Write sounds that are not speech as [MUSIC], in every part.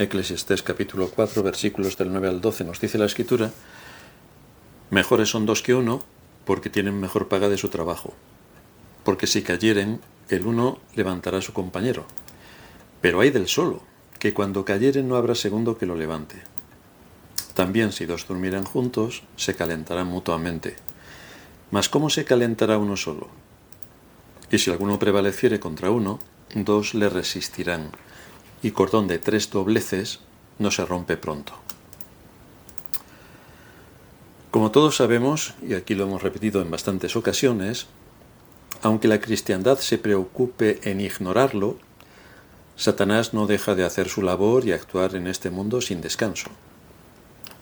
Eclesiastés capítulo 4 versículos del 9 al 12 nos dice la escritura, mejores son dos que uno porque tienen mejor paga de su trabajo, porque si cayeren, el uno levantará a su compañero, pero hay del solo, que cuando cayeren no habrá segundo que lo levante. También si dos durmieran juntos, se calentarán mutuamente. Mas ¿cómo se calentará uno solo? Y si alguno prevaleciere contra uno, dos le resistirán y cordón de tres dobleces no se rompe pronto. Como todos sabemos, y aquí lo hemos repetido en bastantes ocasiones, aunque la cristiandad se preocupe en ignorarlo, Satanás no deja de hacer su labor y actuar en este mundo sin descanso.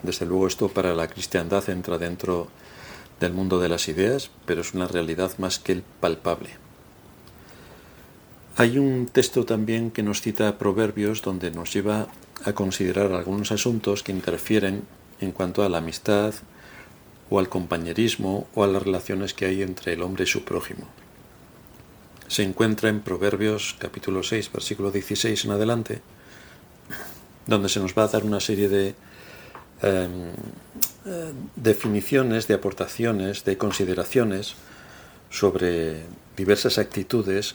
Desde luego esto para la cristiandad entra dentro del mundo de las ideas, pero es una realidad más que palpable. Hay un texto también que nos cita Proverbios donde nos lleva a considerar algunos asuntos que interfieren en cuanto a la amistad o al compañerismo o a las relaciones que hay entre el hombre y su prójimo. Se encuentra en Proverbios capítulo 6, versículo 16 en adelante, donde se nos va a dar una serie de em, eh, definiciones, de aportaciones, de consideraciones sobre diversas actitudes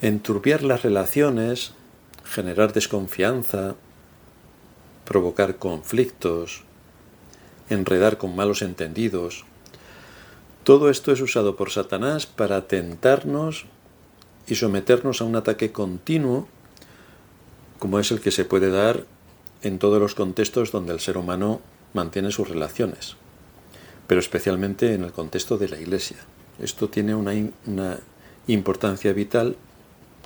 enturbiar las relaciones, generar desconfianza, provocar conflictos, enredar con malos entendidos. Todo esto es usado por Satanás para tentarnos y someternos a un ataque continuo, como es el que se puede dar en todos los contextos donde el ser humano mantiene sus relaciones, pero especialmente en el contexto de la Iglesia. Esto tiene una, una importancia vital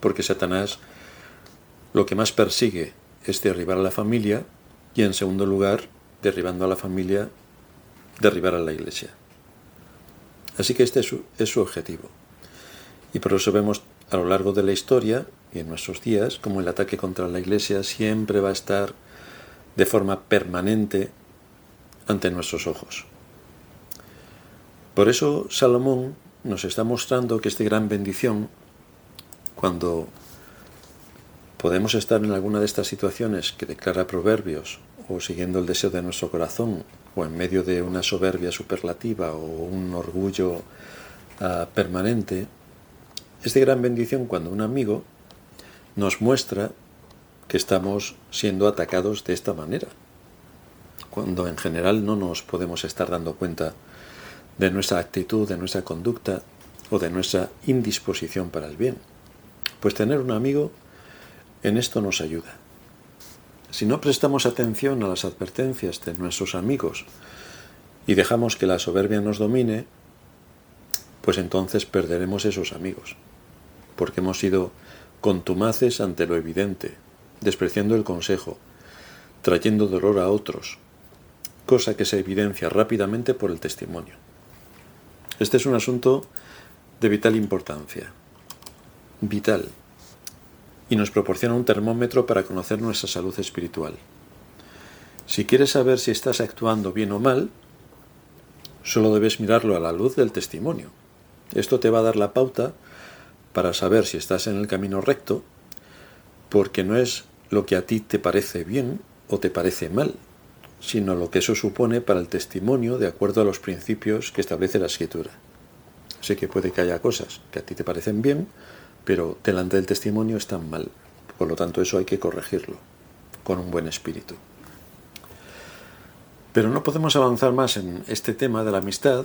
porque Satanás lo que más persigue es derribar a la familia y en segundo lugar, derribando a la familia, derribar a la iglesia. Así que este es su, objetivo. Y por eso vemos a lo largo de la historia y en nuestros días como el ataque contra la iglesia siempre va a estar de forma permanente ante nuestros ojos. Por eso Salomón nos está mostrando que esta gran bendición cuando podemos estar en alguna de estas situaciones que declara Proverbios, o siguiendo el deseo de nuestro corazón, o en medio de una soberbia superlativa o un orgullo ah, permanente, es de gran bendición cuando un amigo nos muestra que estamos siendo atacados de esta manera, cuando en general no nos podemos estar dando cuenta de nuestra actitud, de nuestra conducta o de nuestra indisposición para el bien. Pues tener un amigo en esto nos ayuda. Si no prestamos atención a las advertencias de nuestros amigos y dejamos que la soberbia nos domine, pues entonces perderemos esos amigos, porque hemos sido contumaces ante lo evidente, despreciando el consejo, trayendo dolor a otros, cosa que se evidencia rápidamente por el testimonio. Este es un asunto de vital importancia vital y nos proporciona un termómetro para conocer nuestra salud espiritual. Si quieres saber si estás actuando bien o mal, solo debes mirarlo a la luz del testimonio. Esto te va a dar la pauta para saber si estás en el camino recto, porque no es lo que a ti te parece bien o te parece mal, sino lo que eso supone para el testimonio de acuerdo a los principios que establece la escritura. Sé que puede que haya cosas que a ti te parecen bien, pero delante del testimonio están mal. Por lo tanto, eso hay que corregirlo con un buen espíritu. Pero no podemos avanzar más en este tema de la amistad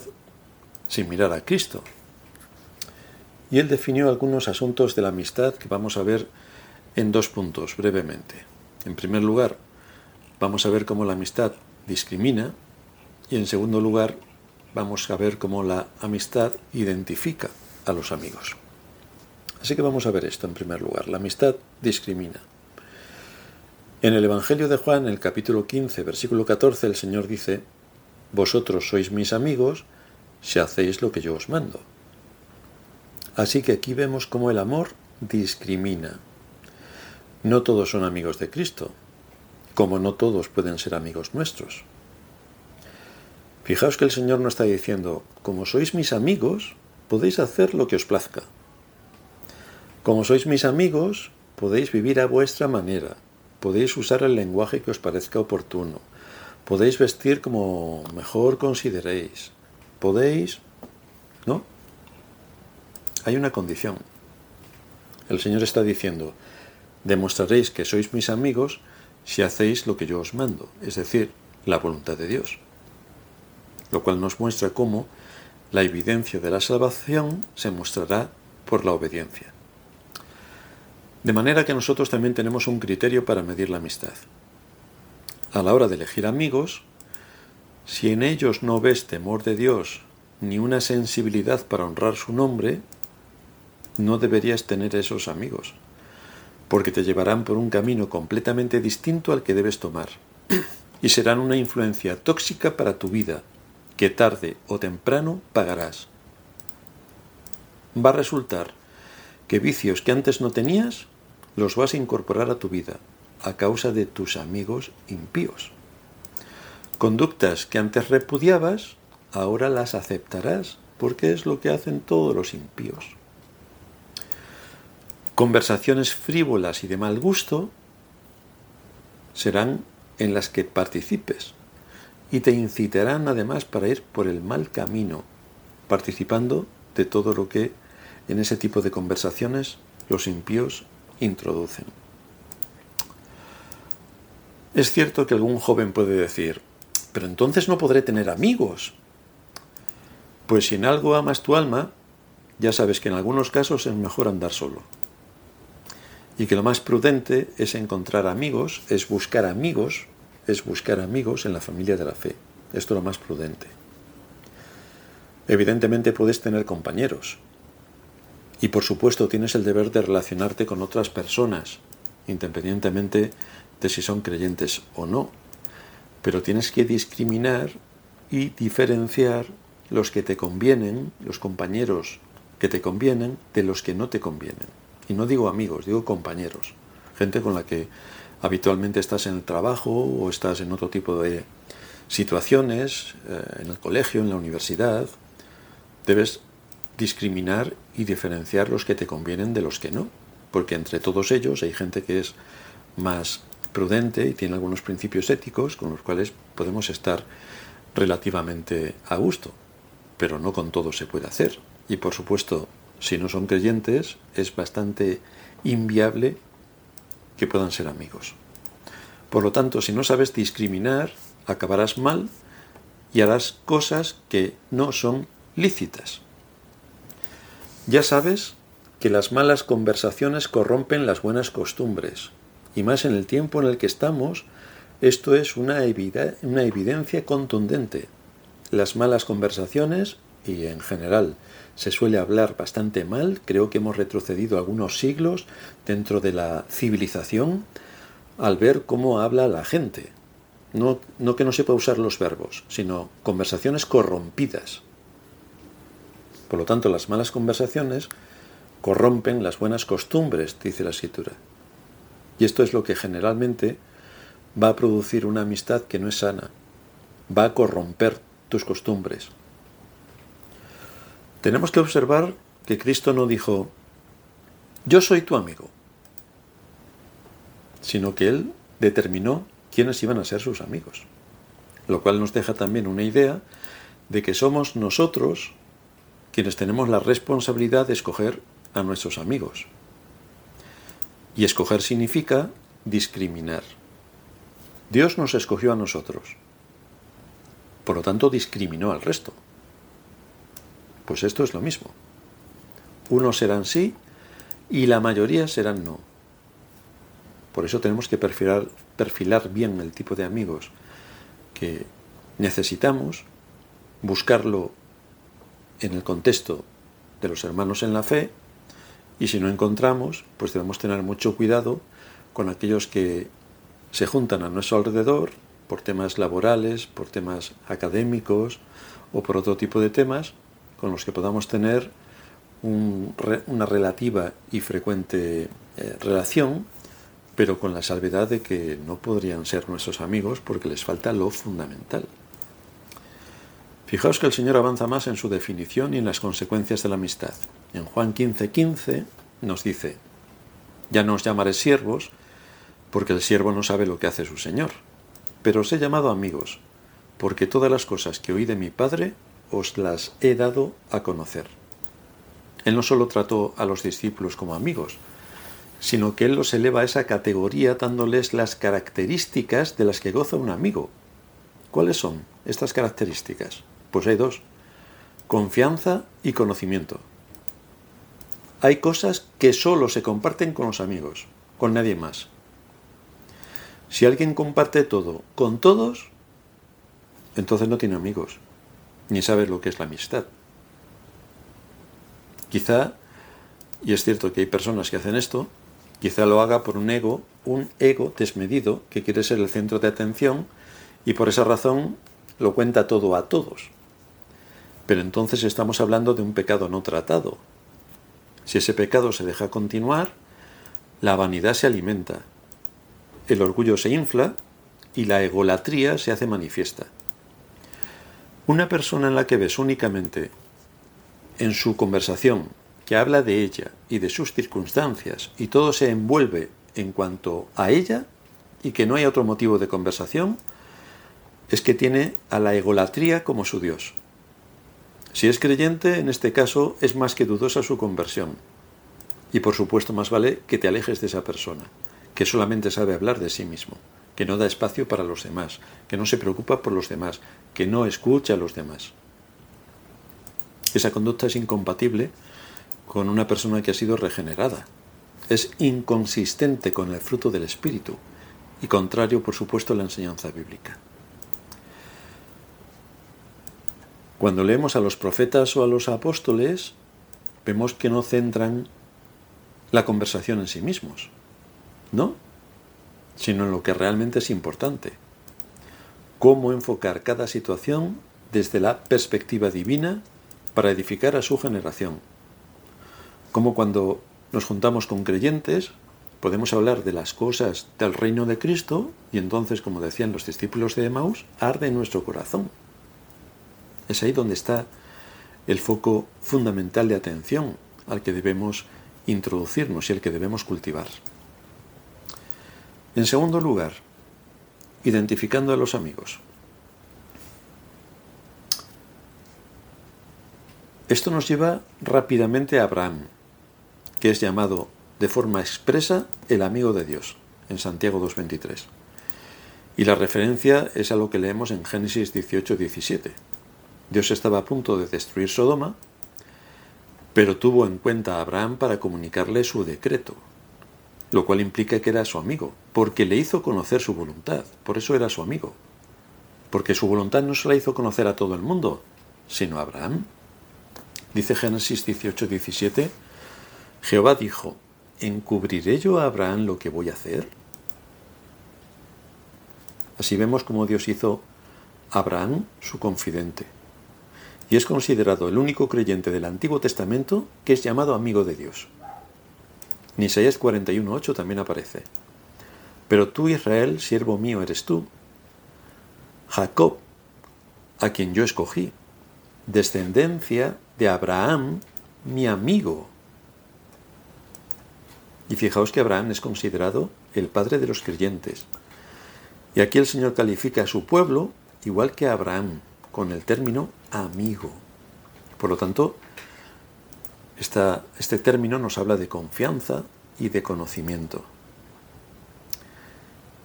sin mirar a Cristo. Y él definió algunos asuntos de la amistad que vamos a ver en dos puntos brevemente. En primer lugar, vamos a ver cómo la amistad discrimina y en segundo lugar, vamos a ver cómo la amistad identifica a los amigos. Así que vamos a ver esto en primer lugar. La amistad discrimina. En el Evangelio de Juan, el capítulo 15, versículo 14, el Señor dice, Vosotros sois mis amigos si hacéis lo que yo os mando. Así que aquí vemos cómo el amor discrimina. No todos son amigos de Cristo, como no todos pueden ser amigos nuestros. Fijaos que el Señor no está diciendo, como sois mis amigos, podéis hacer lo que os plazca. Como sois mis amigos, podéis vivir a vuestra manera, podéis usar el lenguaje que os parezca oportuno, podéis vestir como mejor consideréis, podéis... ¿No? Hay una condición. El Señor está diciendo, demostraréis que sois mis amigos si hacéis lo que yo os mando, es decir, la voluntad de Dios. Lo cual nos muestra cómo la evidencia de la salvación se mostrará por la obediencia. De manera que nosotros también tenemos un criterio para medir la amistad. A la hora de elegir amigos, si en ellos no ves temor de Dios ni una sensibilidad para honrar su nombre, no deberías tener esos amigos, porque te llevarán por un camino completamente distinto al que debes tomar, [CLEARS THROAT] y serán una influencia tóxica para tu vida, que tarde o temprano pagarás. Va a resultar que vicios que antes no tenías los vas a incorporar a tu vida a causa de tus amigos impíos. Conductas que antes repudiabas, ahora las aceptarás porque es lo que hacen todos los impíos. Conversaciones frívolas y de mal gusto serán en las que participes y te incitarán además para ir por el mal camino, participando de todo lo que en ese tipo de conversaciones los impíos introducen. Es cierto que algún joven puede decir, pero entonces no podré tener amigos. Pues si en algo amas tu alma, ya sabes que en algunos casos es mejor andar solo. Y que lo más prudente es encontrar amigos, es buscar amigos, es buscar amigos en la familia de la fe. Esto es lo más prudente. Evidentemente puedes tener compañeros, y por supuesto tienes el deber de relacionarte con otras personas, independientemente de si son creyentes o no. Pero tienes que discriminar y diferenciar los que te convienen, los compañeros que te convienen, de los que no te convienen. Y no digo amigos, digo compañeros. Gente con la que habitualmente estás en el trabajo o estás en otro tipo de situaciones, eh, en el colegio, en la universidad. Debes discriminar y diferenciar los que te convienen de los que no, porque entre todos ellos hay gente que es más prudente y tiene algunos principios éticos con los cuales podemos estar relativamente a gusto, pero no con todo se puede hacer. Y por supuesto, si no son creyentes, es bastante inviable que puedan ser amigos. Por lo tanto, si no sabes discriminar, acabarás mal y harás cosas que no son lícitas. Ya sabes que las malas conversaciones corrompen las buenas costumbres, y más en el tiempo en el que estamos, esto es una, evidencia contundente. Las malas conversaciones, y en general se suele hablar bastante mal, creo que hemos retrocedido algunos siglos dentro de la civilización al ver cómo habla la gente. No, no que no sepa usar los verbos, sino conversaciones corrompidas. Por lo tanto, las malas conversaciones corrompen las buenas costumbres, dice la escritura. Y esto es lo que generalmente va a producir una amistad que no es sana, va a corromper tus costumbres. Tenemos que observar que Cristo no dijo, yo soy tu amigo, sino que Él determinó quiénes iban a ser sus amigos, lo cual nos deja también una idea de que somos nosotros quienes tenemos la responsabilidad de escoger a nuestros amigos. Y escoger significa discriminar. Dios nos escogió a nosotros. Por lo tanto, discriminó al resto. Pues esto es lo mismo. Unos serán sí y la mayoría serán no. Por eso tenemos que perfilar, perfilar bien el tipo de amigos que necesitamos, buscarlo en el contexto de los hermanos en la fe y si no encontramos, pues debemos tener mucho cuidado con aquellos que se juntan a nuestro alrededor por temas laborales, por temas académicos o por otro tipo de temas con los que podamos tener una relativa y frecuente eh, relación, pero con la salvedad de que no podrían ser nuestros amigos porque les falta lo fundamental. Fijaos que el Señor avanza más en su definición y en las consecuencias de la amistad. En Juan 15:15 15 nos dice, ya no os llamaré siervos, porque el siervo no sabe lo que hace su Señor, pero os he llamado amigos, porque todas las cosas que oí de mi Padre os las he dado a conocer. Él no solo trató a los discípulos como amigos, sino que Él los eleva a esa categoría dándoles las características de las que goza un amigo. ¿Cuáles son estas características? Pues hay dos, confianza y conocimiento. Hay cosas que solo se comparten con los amigos, con nadie más. Si alguien comparte todo con todos, entonces no tiene amigos, ni sabe lo que es la amistad. Quizá, y es cierto que hay personas que hacen esto, quizá lo haga por un ego, un ego desmedido que quiere ser el centro de atención y por esa razón lo cuenta todo a todos. Pero entonces estamos hablando de un pecado no tratado, si ese pecado se deja continuar, la vanidad se alimenta, el orgullo se infla y la egolatría se hace manifiesta. Una persona en la que ves únicamente en su conversación que habla de ella y de sus circunstancias y todo se envuelve en cuanto a ella y que no hay otro motivo de conversación, es que tiene a la egolatría como su Dios. Si es creyente, en este caso es más que dudosa su conversión. Y por supuesto más vale que te alejes de esa persona, que solamente sabe hablar de sí mismo, que no da espacio para los demás, que no se preocupa por los demás, que no escucha a los demás. Esa conducta es incompatible con una persona que ha sido regenerada. Es inconsistente con el fruto del Espíritu y contrario, por supuesto, a la enseñanza bíblica. Cuando leemos a los profetas o a los apóstoles, vemos que no centran la conversación en sí mismos, ¿no? Sino en lo que realmente es importante. Cómo enfocar cada situación desde la perspectiva divina para edificar a su generación. Como cuando nos juntamos con creyentes, podemos hablar de las cosas del reino de Cristo y entonces, como decían los discípulos de Emmaus, arde nuestro corazón. Es ahí donde está el foco fundamental de atención al que debemos introducirnos y el que debemos cultivar. En segundo lugar, identificando a los amigos. Esto nos lleva rápidamente a Abraham, que es llamado de forma expresa el amigo de Dios, en Santiago 2.23. Y la referencia es a lo que leemos en Génesis 18.17. Dios estaba a punto de destruir Sodoma, pero tuvo en cuenta a Abraham para comunicarle su decreto, lo cual implica que era su amigo, porque le hizo conocer su voluntad, por eso era su amigo, porque su voluntad no se la hizo conocer a todo el mundo, sino a Abraham. Dice Génesis 18, 17, Jehová dijo, ¿encubriré yo a Abraham lo que voy a hacer? Así vemos cómo Dios hizo a Abraham su confidente y es considerado el único creyente del Antiguo Testamento que es llamado amigo de Dios. En Isaías 41.8 también aparece. Pero tú, Israel, siervo mío eres tú. Jacob, a quien yo escogí, descendencia de Abraham, mi amigo. Y fijaos que Abraham es considerado el padre de los creyentes. Y aquí el Señor califica a su pueblo igual que a Abraham, con el término amigo. Por lo tanto, este término nos habla de confianza y de conocimiento.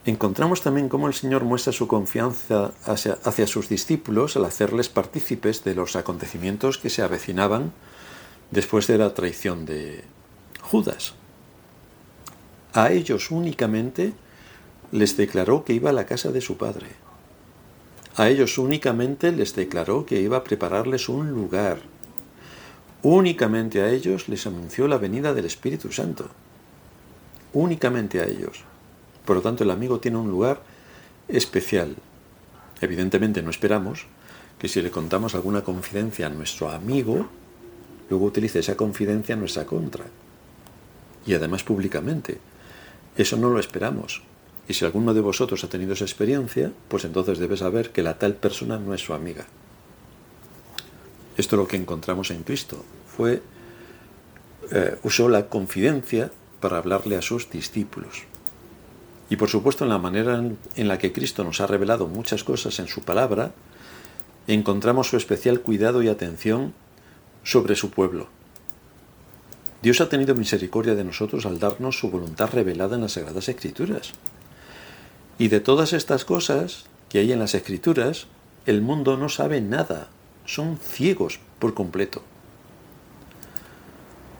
Encontramos también cómo el Señor muestra su confianza hacia, hacia, sus discípulos al hacerles partícipes de los acontecimientos que se avecinaban después de la traición de Judas. A ellos únicamente les declaró que iba a la casa de su padre. A ellos únicamente les declaró que iba a prepararles un lugar. Únicamente a ellos les anunció la venida del Espíritu Santo. Únicamente a ellos. Por lo tanto, el amigo tiene un lugar especial. Evidentemente no esperamos que si le contamos alguna confidencia a nuestro amigo, luego utilice esa confidencia en nuestra contra. Y además públicamente. Eso no lo esperamos. Y si alguno de vosotros ha tenido esa experiencia, pues entonces debe saber que la tal persona no es su amiga. Esto es lo que encontramos en Cristo. Fue, eh, usó la confidencia para hablarle a sus discípulos. Y por supuesto en la manera en la que Cristo nos ha revelado muchas cosas en su palabra, encontramos su especial cuidado y atención sobre su pueblo. Dios ha tenido misericordia de nosotros al darnos su voluntad revelada en las Sagradas Escrituras. Y de todas estas cosas que hay en las Escrituras, el mundo no sabe nada, son ciegos por completo.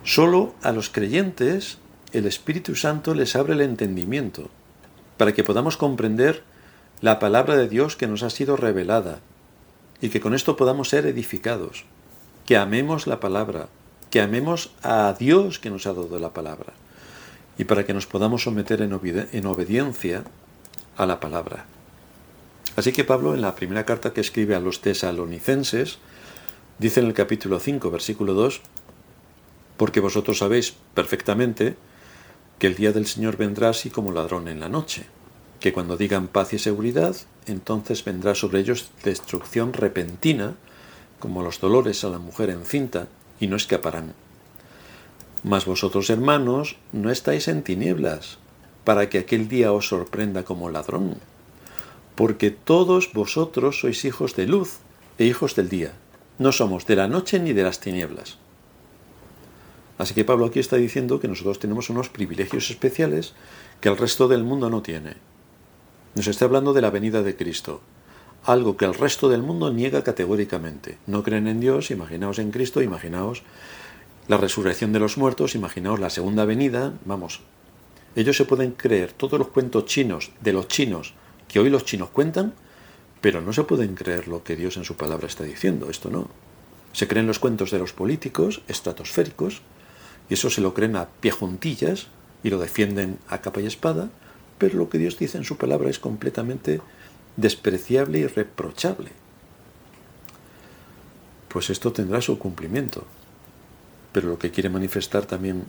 Solo a los creyentes el Espíritu Santo les abre el entendimiento para que podamos comprender la palabra de Dios que nos ha sido revelada y que con esto podamos ser edificados, que amemos la palabra, que amemos a Dios que nos ha dado la palabra y para que nos podamos someter en, obediencia a la palabra. Así que Pablo, en la primera carta que escribe a los tesalonicenses, dice en el capítulo 5, versículo 2, porque vosotros sabéis perfectamente que el día del Señor vendrá así como ladrón en la noche, que cuando digan paz y seguridad, entonces vendrá sobre ellos destrucción repentina, como los dolores a la mujer encinta, y no escaparán. Mas vosotros, hermanos, no estáis en tinieblas, para que aquel día os sorprenda como ladrón, porque todos vosotros sois hijos de luz e hijos del día, no somos de la noche ni de las tinieblas. Así que Pablo aquí está diciendo que nosotros tenemos unos privilegios especiales que el resto del mundo no tiene. Nos está hablando de la venida de Cristo, algo que el resto del mundo niega categóricamente. No creen en Dios, imaginaos en Cristo, imaginaos la resurrección de los muertos, imaginaos la segunda venida, vamos. Ellos se pueden creer todos los cuentos chinos de los chinos que hoy los chinos cuentan, pero no se pueden creer lo que Dios en su palabra está diciendo, esto no. Se creen los cuentos de los políticos estratosféricos, y eso se lo creen a pie juntillas y lo defienden a capa y espada, pero lo que Dios dice en su palabra es completamente despreciable y reprochable. Pues esto tendrá su cumplimiento. Pero lo que quiere manifestar también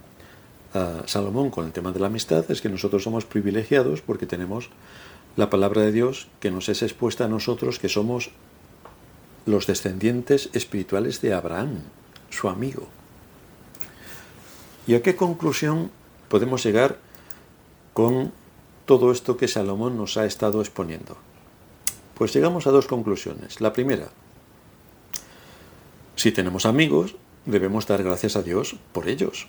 Salomón con el tema de la amistad es que nosotros somos privilegiados porque tenemos la palabra de Dios que nos es expuesta a nosotros que somos los descendientes espirituales de Abraham, su amigo. ¿Y a qué conclusión podemos llegar con todo esto que Salomón nos ha estado exponiendo? Pues llegamos a dos conclusiones. La primera, si tenemos amigos, debemos dar gracias a Dios por ellos.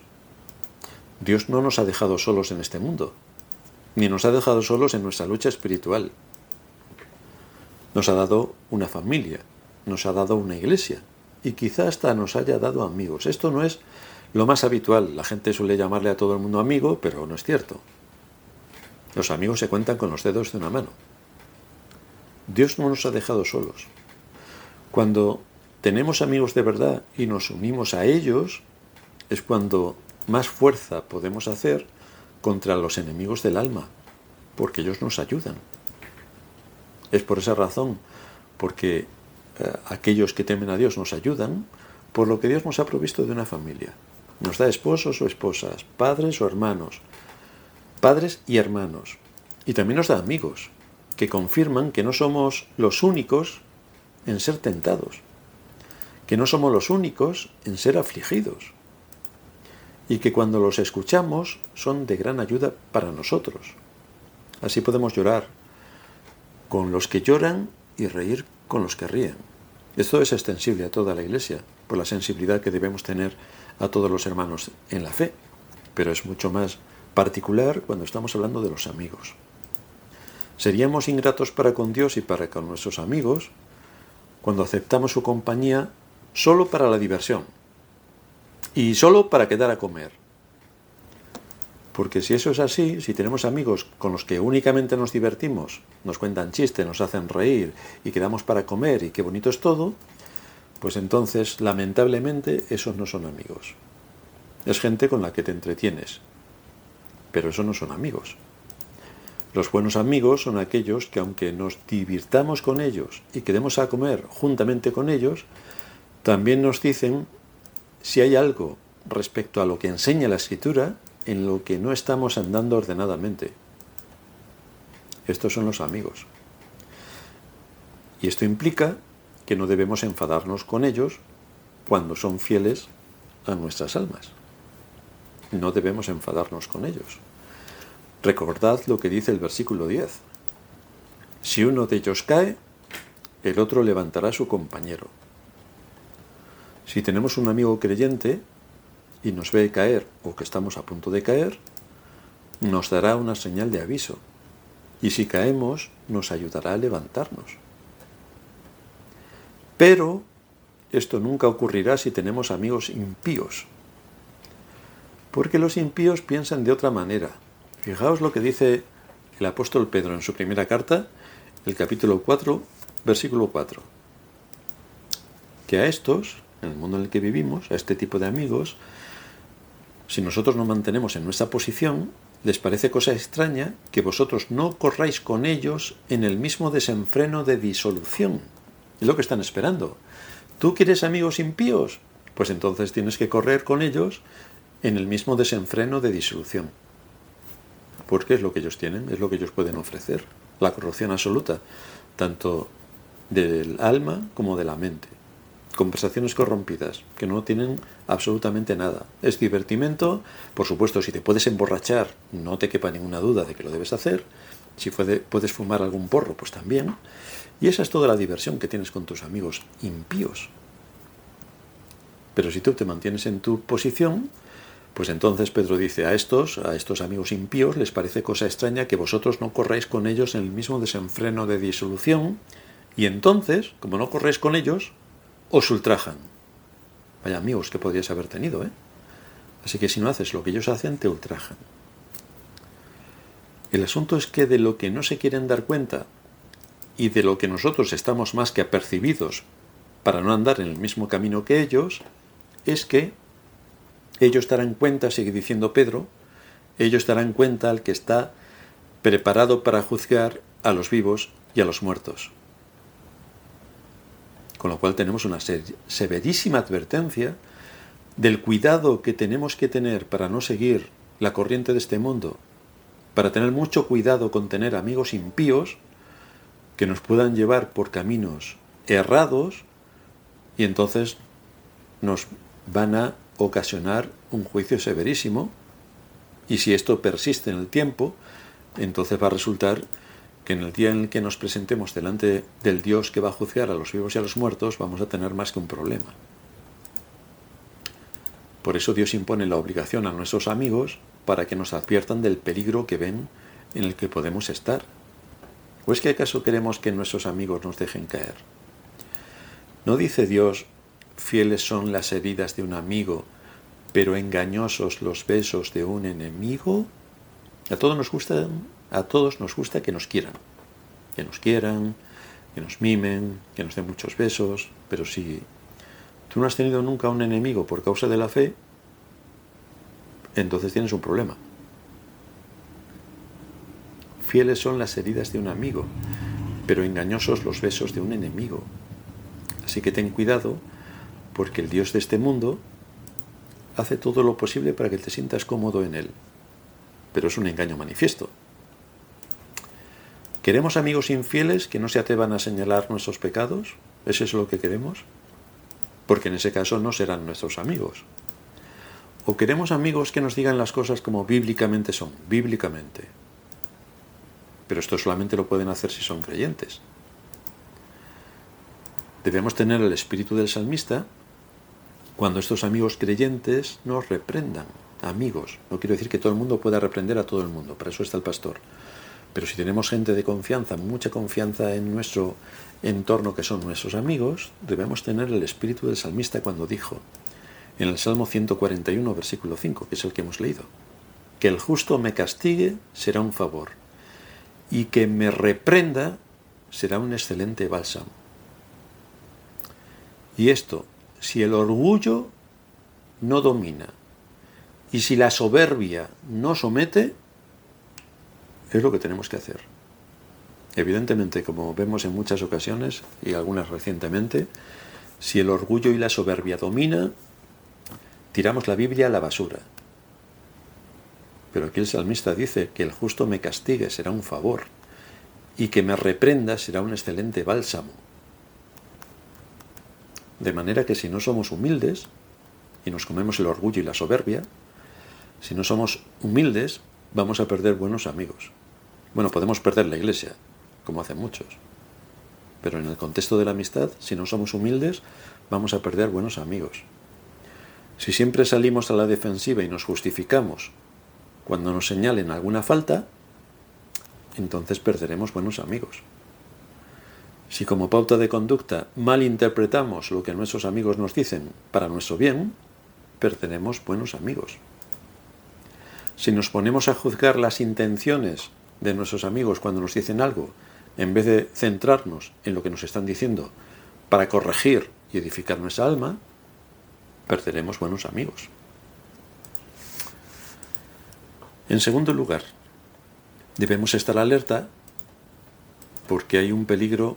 Dios no nos ha dejado solos en este mundo, ni nos ha dejado solos en nuestra lucha espiritual. Nos ha dado una familia, nos ha dado una iglesia, y quizá hasta nos haya dado amigos. Esto no es lo más habitual. La gente suele llamarle a todo el mundo amigo, pero no es cierto. Los amigos se cuentan con los dedos de una mano. Dios no nos ha dejado solos. Cuando tenemos amigos de verdad y nos unimos a ellos, es cuando más fuerza podemos hacer contra los enemigos del alma, porque ellos nos ayudan. Es por esa razón, porque eh, aquellos que temen a Dios nos ayudan, por lo que Dios nos ha provisto de una familia. Nos da esposos o esposas, padres o hermanos, padres y hermanos. Y también nos da amigos, que confirman que no somos los únicos en ser tentados, que no somos los únicos en ser afligidos, y que cuando los escuchamos son de gran ayuda para nosotros. Así podemos llorar con los que lloran y reír con los que ríen. Esto es extensible a toda la Iglesia, por la sensibilidad que debemos tener a todos los hermanos en la fe, pero es mucho más particular cuando estamos hablando de los amigos. Seríamos ingratos para con Dios y para con nuestros amigos cuando aceptamos su compañía solo para la diversión, y solo para quedar a comer. Porque si eso es así, si tenemos amigos con los que únicamente nos divertimos, nos cuentan chistes, nos hacen reír y quedamos para comer y qué bonito es todo, pues entonces lamentablemente esos no son amigos. Es gente con la que te entretienes, pero esos no son amigos. Los buenos amigos son aquellos que aunque nos divirtamos con ellos y quedemos a comer juntamente con ellos, también nos dicen si hay algo respecto a lo que enseña la escritura en lo que no estamos andando ordenadamente. Estos son los amigos. Y esto implica que no debemos enfadarnos con ellos cuando son fieles a nuestras almas. No debemos enfadarnos con ellos. Recordad lo que dice el versículo 10. Si uno de ellos cae, el otro levantará a su compañero. Si tenemos un amigo creyente y nos ve caer o que estamos a punto de caer, nos dará una señal de aviso. Y si caemos, nos ayudará a levantarnos. Pero esto nunca ocurrirá si tenemos amigos impíos. Porque los impíos piensan de otra manera. Fijaos lo que dice el apóstol Pedro en su primera carta, el capítulo 4, versículo 4. Que a estos, en el mundo en el que vivimos, a este tipo de amigos, si nosotros nos mantenemos en nuestra posición, les parece cosa extraña que vosotros no corráis con ellos en el mismo desenfreno de disolución. Es lo que están esperando. ¿Tú quieres amigos impíos? Pues entonces tienes que correr con ellos en el mismo desenfreno de disolución. Porque es lo que ellos tienen, es lo que ellos pueden ofrecer. La corrupción absoluta, tanto del alma como de la mente. Conversaciones corrompidas, que no tienen absolutamente nada. Es divertimento, por supuesto, si te puedes emborrachar, no te quepa ninguna duda de que lo debes hacer. Si puedes fumar algún porro, pues también. Y esa es toda la diversión que tienes con tus amigos impíos. Pero si tú te mantienes en tu posición, pues entonces Pedro dice a estos, a estos amigos impíos, les parece cosa extraña que vosotros no corráis con ellos en el mismo desenfreno de disolución, y entonces, como no corréis con ellos, os ultrajan. Vaya amigos que podrías haber tenido, ¿eh? Así que si no haces lo que ellos hacen, te ultrajan. El asunto es que de lo que no se quieren dar cuenta y de lo que nosotros estamos más que apercibidos para no andar en el mismo camino que ellos, es que ellos darán cuenta, sigue diciendo Pedro, ellos darán cuenta al que está preparado para juzgar a los vivos y a los muertos. Con lo cual tenemos una severísima advertencia del cuidado que tenemos que tener para no seguir la corriente de este mundo, para tener mucho cuidado con tener amigos impíos que nos puedan llevar por caminos errados y entonces nos van a ocasionar un juicio severísimo. Y si esto persiste en el tiempo, entonces va a resultar que en el día en el que nos presentemos delante del Dios que va a juzgar a los vivos y a los muertos, vamos a tener más que un problema. Por eso Dios impone la obligación a nuestros amigos para que nos adviertan del peligro que ven en el que podemos estar. ¿O es que acaso queremos que nuestros amigos nos dejen caer? ¿No dice Dios, fieles son las heridas de un amigo, pero engañosos los besos de un enemigo? A todos nos gusta, a todos nos gusta que nos quieran, que nos quieran, que nos mimen, que nos den muchos besos, pero si tú no has tenido nunca un enemigo por causa de la fe, entonces tienes un problema. Fieles son las heridas de un amigo, pero engañosos los besos de un enemigo. Así que ten cuidado, porque el Dios de este mundo hace todo lo posible para que te sientas cómodo en él. Pero es un engaño manifiesto. ¿Queremos amigos infieles que no se atrevan a señalar nuestros pecados? ¿Eso es lo que queremos? Porque en ese caso no serán nuestros amigos. ¿O queremos amigos que nos digan las cosas como bíblicamente son? Bíblicamente. Pero esto solamente lo pueden hacer si son creyentes. Debemos tener el espíritu del salmista cuando estos amigos creyentes nos reprendan. Amigos, no quiero decir que todo el mundo pueda reprender a todo el mundo, para eso está el pastor. Pero si tenemos gente de confianza, mucha confianza en nuestro entorno que son nuestros amigos, debemos tener el espíritu del salmista cuando dijo, en el Salmo 141, versículo 5, que es el que hemos leído. Que el justo me castigue será un favor, y que me reprenda será un excelente bálsamo. Y esto, si el orgullo no domina y si la soberbia no somete, Es lo que tenemos que hacer. Evidentemente, como vemos en muchas ocasiones, y algunas recientemente, si el orgullo y la soberbia domina, tiramos la Biblia a la basura. Pero aquí el salmista dice que el justo me castigue será un favor y que me reprenda será un excelente bálsamo. De manera que si no somos humildes y nos comemos el orgullo y la soberbia, si no somos humildes, vamos a perder buenos amigos. Bueno, podemos perder la iglesia, como hacen muchos. Pero en el contexto de la amistad, si no somos humildes, vamos a perder buenos amigos. Si siempre salimos a la defensiva y nos justificamos cuando nos señalen alguna falta, entonces perderemos buenos amigos. Si como pauta de conducta malinterpretamos lo que nuestros amigos nos dicen para nuestro bien, perderemos buenos amigos. Si nos ponemos a juzgar las intenciones de nuestros amigos cuando nos dicen algo, en vez de centrarnos en lo que nos están diciendo para corregir y edificar nuestra alma, perderemos buenos amigos. En segundo lugar, debemos estar alerta porque hay un peligro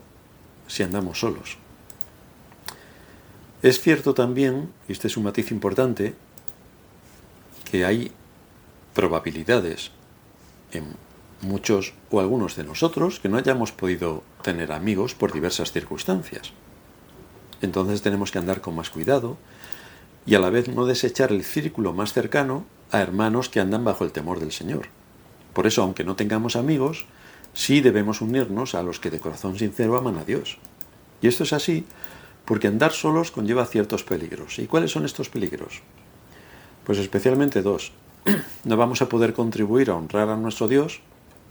si andamos solos. Es cierto también, y este es un matiz importante, que hay probabilidades en muchos o algunos de nosotros que no hayamos podido tener amigos por diversas circunstancias. Entonces tenemos que andar con más cuidado y a la vez no desechar el círculo más cercano a hermanos que andan bajo el temor del Señor. Por eso, aunque no tengamos amigos, sí debemos unirnos a los que de corazón sincero aman a Dios. Y esto es así porque andar solos conlleva ciertos peligros. ¿Y cuáles son estos peligros? Pues especialmente dos. [CLEARS THROAT] No vamos a poder contribuir a honrar a nuestro Dios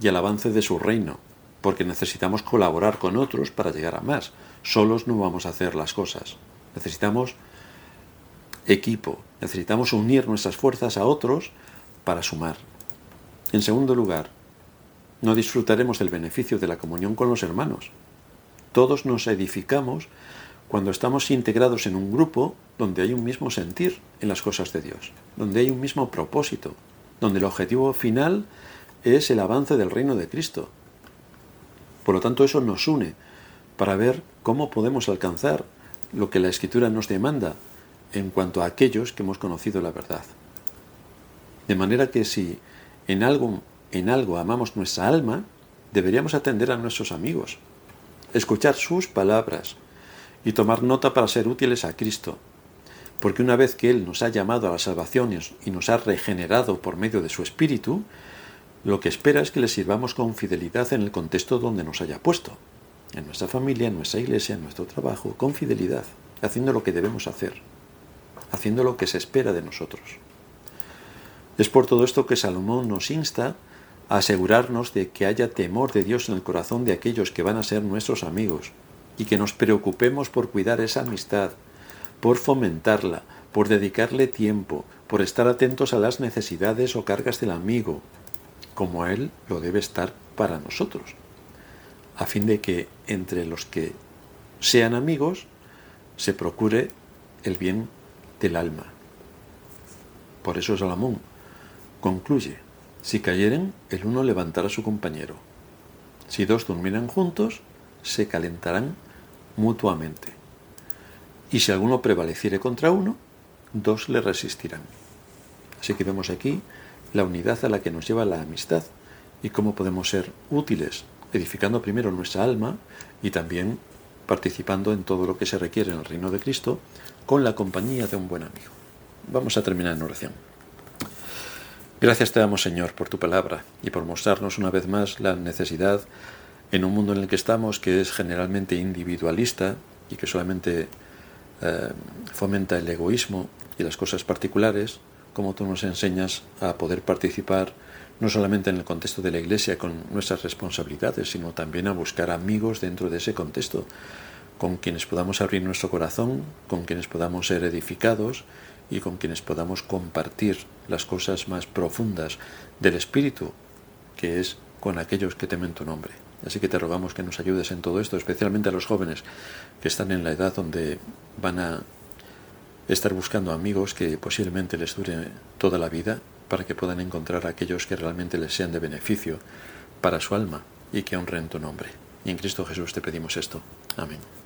y al avance de su reino, porque necesitamos colaborar con otros para llegar a más. Solos no vamos a hacer las cosas. Necesitamos equipo, necesitamos unir nuestras fuerzas a otros para sumar. En segundo lugar, no disfrutaremos del beneficio de la comunión con los hermanos. Todos nos edificamos cuando estamos integrados en un grupo donde hay un mismo sentir en las cosas de Dios, donde hay un mismo propósito, donde el objetivo final es el avance del reino de Cristo. Por lo tanto, eso nos une para ver cómo podemos alcanzar lo que la Escritura nos demanda en cuanto a aquellos que hemos conocido la verdad. De manera que si en algo, en algo amamos nuestra alma, deberíamos atender a nuestros amigos, escuchar sus palabras y tomar nota para ser útiles a Cristo, porque una vez que Él nos ha llamado a las salvaciones y nos ha regenerado por medio de su Espíritu, lo que espera es que le sirvamos con fidelidad en el contexto donde nos haya puesto, en nuestra familia, en nuestra iglesia, en nuestro trabajo, con fidelidad, haciendo lo que debemos hacer, haciendo lo que se espera de nosotros. Es por todo esto que Salomón nos insta a asegurarnos de que haya temor de Dios en el corazón de aquellos que van a ser nuestros amigos y que nos preocupemos por cuidar esa amistad, por fomentarla, por dedicarle tiempo, por estar atentos a las necesidades o cargas del amigo, como Él lo debe estar para nosotros, a fin de que entre los que sean amigos se procure el bien del alma. Por eso Salomón concluye, si cayeren, el uno levantará a su compañero. Si dos durmieran juntos, se calentarán mutuamente. Y si alguno prevaleciere contra uno, dos le resistirán. Así que vemos aquí la unidad a la que nos lleva la amistad y cómo podemos ser útiles, edificando primero nuestra alma y también participando en todo lo que se requiere en el reino de Cristo con la compañía de un buen amigo. Vamos a terminar en oración. Gracias te damos, Señor, por tu palabra y por mostrarnos una vez más la necesidad en un mundo en el que estamos que es generalmente individualista y que solamente eh, fomenta el egoísmo y las cosas particulares, como tú nos enseñas a poder participar no solamente en el contexto de la Iglesia con nuestras responsabilidades, sino también a buscar amigos dentro de ese contexto, con quienes podamos abrir nuestro corazón, con quienes podamos ser edificados y con quienes podamos compartir las cosas más profundas del Espíritu, que es con aquellos que temen tu nombre. Así que te rogamos que nos ayudes en todo esto, especialmente a los jóvenes que están en la edad donde van a estar buscando amigos que posiblemente les dure toda la vida para que puedan encontrar aquellos que realmente les sean de beneficio para su alma y que honren tu nombre. Y en Cristo Jesús te pedimos esto. Amén.